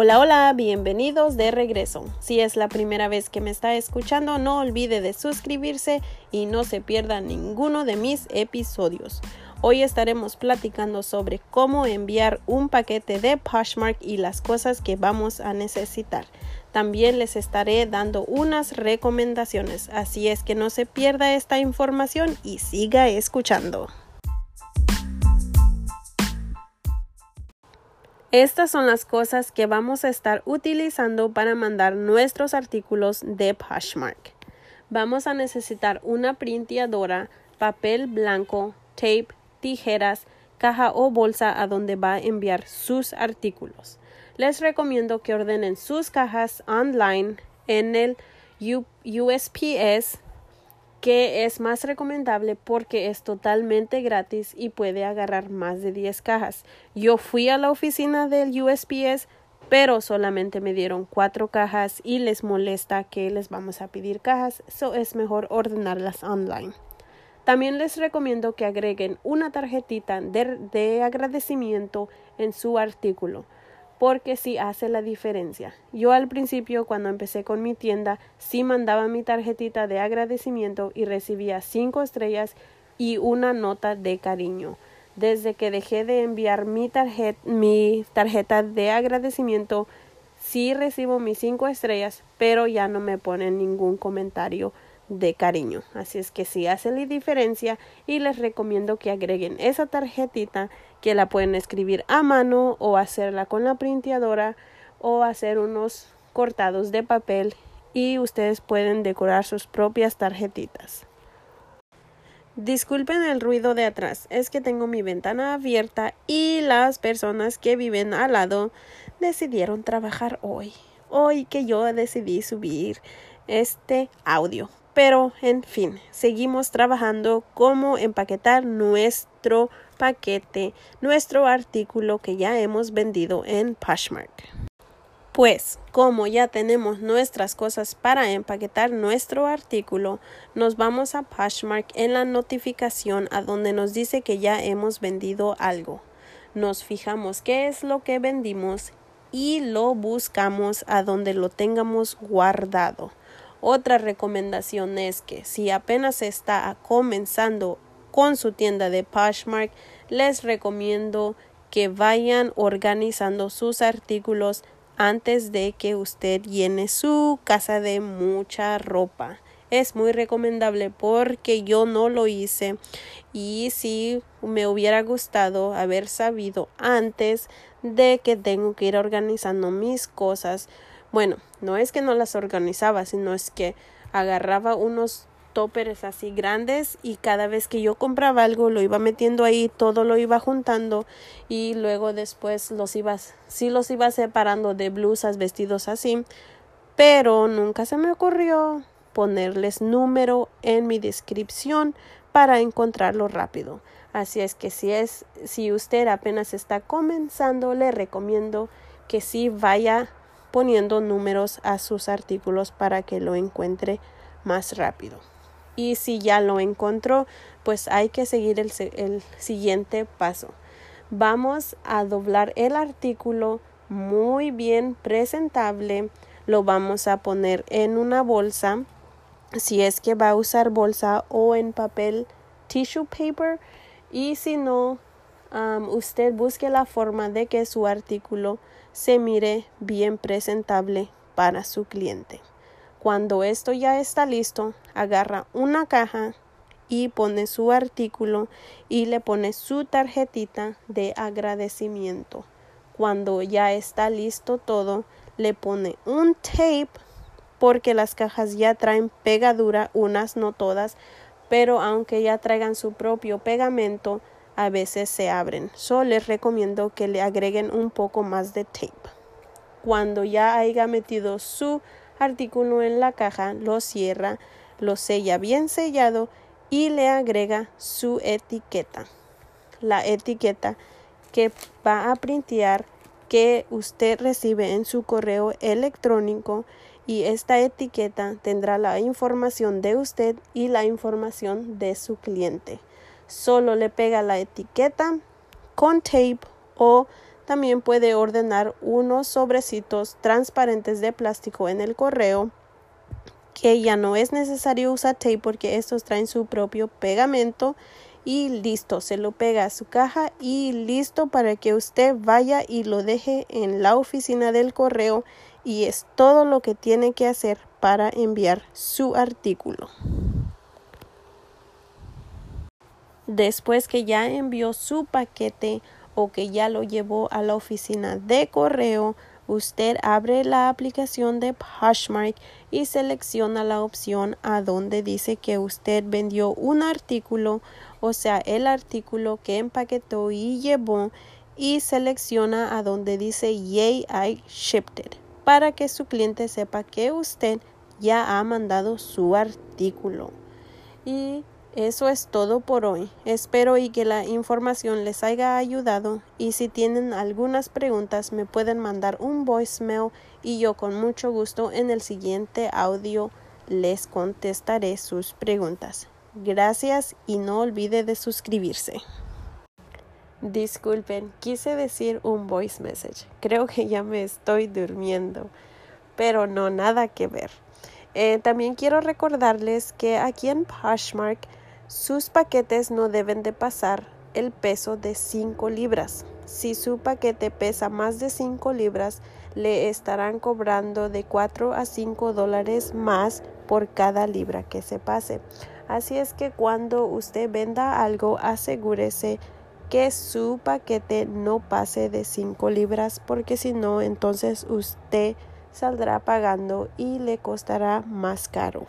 Hola, hola, bienvenidos de regreso. Si es la primera vez que me está escuchando, no olvide de suscribirse y no se pierda ninguno de mis episodios. Hoy estaremos platicando sobre cómo enviar un paquete de Poshmark y las cosas que vamos a necesitar. También les estaré dando unas recomendaciones, así es que no se pierda esta información y siga escuchando. Estas son las cosas que vamos a estar utilizando para mandar nuestros artículos de Poshmark. Vamos a necesitar una printeadora, papel blanco, tape, tijeras, caja o bolsa a donde va a enviar sus artículos. Les recomiendo que ordenen sus cajas online en el USPS que es más recomendable porque es totalmente gratis y puede agarrar más de 10 cajas. Yo fui a la oficina del USPS, pero solamente me dieron cuatro cajas y les molesta que les vamos a pedir cajas, so es mejor ordenarlas online. También les recomiendo que agreguen una tarjetita de, de agradecimiento en su artículo porque sí hace la diferencia. Yo al principio, cuando empecé con mi tienda, sí mandaba mi tarjetita de agradecimiento y recibía cinco estrellas y una nota de cariño. Desde que dejé de enviar mi, tarjeta, mi tarjeta de agradecimiento, sí recibo mis cinco estrellas, pero ya no me ponen ningún comentario de cariño. Así es que sí hace la diferencia y les recomiendo que agreguen esa tarjetita que la pueden escribir a mano o hacerla con la printeadora o hacer unos cortados de papel y ustedes pueden decorar sus propias tarjetitas. Disculpen el ruido de atrás, es que tengo mi ventana abierta y las personas que viven al lado decidieron trabajar hoy. Hoy que yo decidí subir este audio. Pero, en fin, seguimos trabajando cómo empaquetar nuestro paquete, nuestro artículo que ya hemos vendido en Poshmark. Pues, como ya tenemos nuestras cosas para empaquetar nuestro artículo, nos vamos a Poshmark en la notificación a donde nos dice que ya hemos vendido algo. Nos fijamos qué es lo que vendimos y lo buscamos a donde lo tengamos guardado. Otra recomendación es que si apenas está comenzando con su tienda de Poshmark, les recomiendo que vayan organizando sus artículos antes de que usted llene su casa de mucha ropa. Es muy recomendable porque yo no lo hice y si me hubiera gustado haber sabido antes de que tengo que ir organizando mis cosas bueno, no es que no las organizaba, sino es que agarraba unos toppers así grandes y cada vez que yo compraba algo lo iba metiendo ahí, todo lo iba juntando y luego después los iba, sí los iba separando de blusas, vestidos así, pero nunca se me ocurrió ponerles número en mi descripción para encontrarlo rápido. Así es que si es, si usted apenas está comenzando, le recomiendo que sí vaya poniendo números a sus artículos para que lo encuentre más rápido. Y si ya lo encontró, pues hay que seguir el, el siguiente paso. Vamos a doblar el artículo muy bien presentable. Lo vamos a poner en una bolsa, si es que va a usar bolsa o en papel tissue paper. Y si no, usted busque la forma de que su artículo se mire bien presentable para su cliente. Cuando esto ya está listo, agarra una caja y pone su artículo y le pone su tarjetita de agradecimiento. Cuando ya está listo todo, le pone un tape porque las cajas ya traen pegadura, unas no todas, pero aunque ya traigan su propio pegamento, a veces se abren. Solo les recomiendo que le agreguen un poco más de tape. Cuando ya haya metido su artículo en la caja, lo cierra, lo sella bien sellado y le agrega su etiqueta. La etiqueta que va a printear que usted recibe en su correo electrónico y esta etiqueta tendrá la información de usted y la información de su cliente solo le pega la etiqueta con tape o También puede ordenar unos sobrecitos transparentes de plástico en el correo que ya no es necesario usar tape porque estos traen su propio pegamento y listo, se lo pega a su caja y listo para que usted vaya y lo deje en la oficina del correo y es todo lo que tiene que hacer para enviar su artículo. Después que ya envió su paquete o que ya lo llevó a la oficina de correo, usted abre la aplicación de Poshmark y selecciona la opción a donde dice que usted vendió un artículo, o sea, el artículo que empaquetó y llevó y selecciona a donde dice Yay I shipped it para que su cliente sepa que usted ya ha mandado su artículo. Y eso es todo por hoy. Espero y que la información les haya ayudado y si tienen algunas preguntas me pueden mandar un voicemail y yo con mucho gusto en el siguiente audio les contestaré sus preguntas. Gracias y no olvide de suscribirse. Disculpen, quise decir un voice message. Creo que ya me estoy durmiendo, pero no nada que ver. Eh, también quiero recordarles que aquí en Poshmark sus paquetes no deben de pasar el peso de 5 libras. Si su paquete pesa más de 5 libras, le estarán cobrando de 4 a 5 dólares más por cada libra que se pase. Así es que cuando usted venda algo, asegúrese que su paquete no pase de 5 libras porque si no, entonces usted saldrá pagando y le costará más caro.